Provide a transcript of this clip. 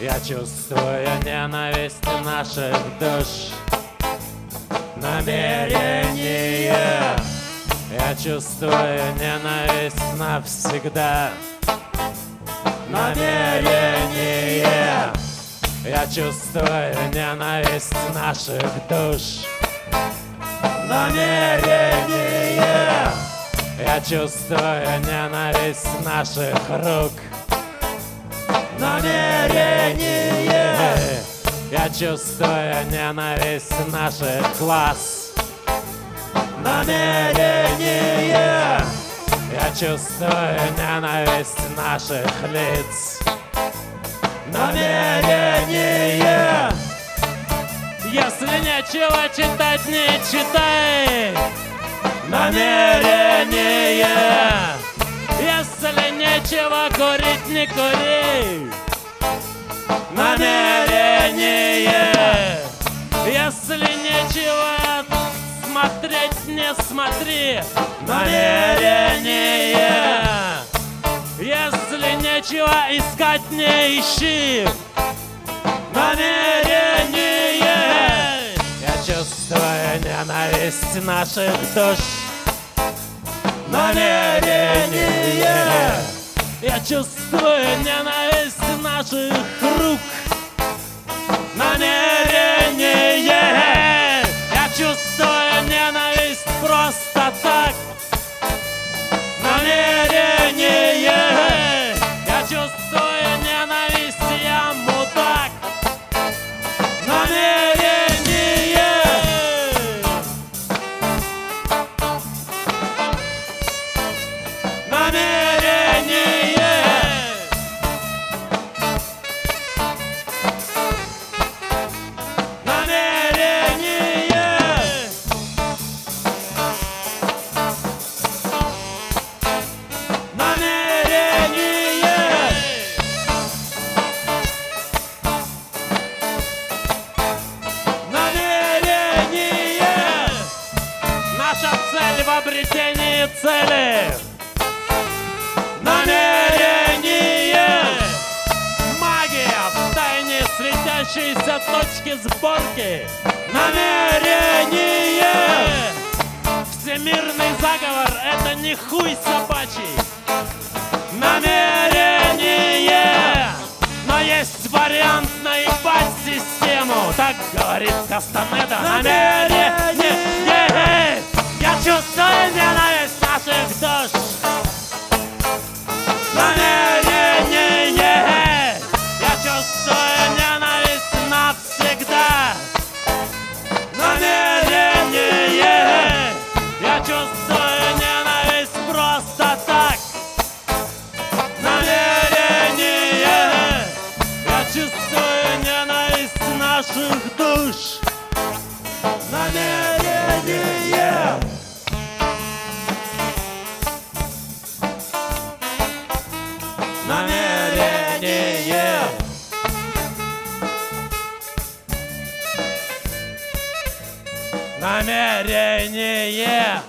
Я чувствую ненависть наших душ. Намерение. Я чувствую ненависть навсегда. Намерение. Я чувствую ненависть наших душ. Намерение. Я чувствую ненависть наших рук намерение. Я чувствую ненависть наших глаз. Намерение. Я чувствую ненависть наших лиц. Намерение. Если нечего читать, не читай. Намерение если нечего курить, не кури. Намерение Если нечего смотреть, не смотри. Намерение Если нечего искать, не ищи. Намерение Я чувствую ненависть наших душ. Намерение Я чувствую ненависть наших рук обретении цели. Намерение. Магия в тайне светящейся точки сборки. Намерение. Всемирный заговор — это не хуй собачий. Намерение. Но есть вариант наебать систему. Так говорит Кастанеда. Намерение наших душ. Намерение намерение намерение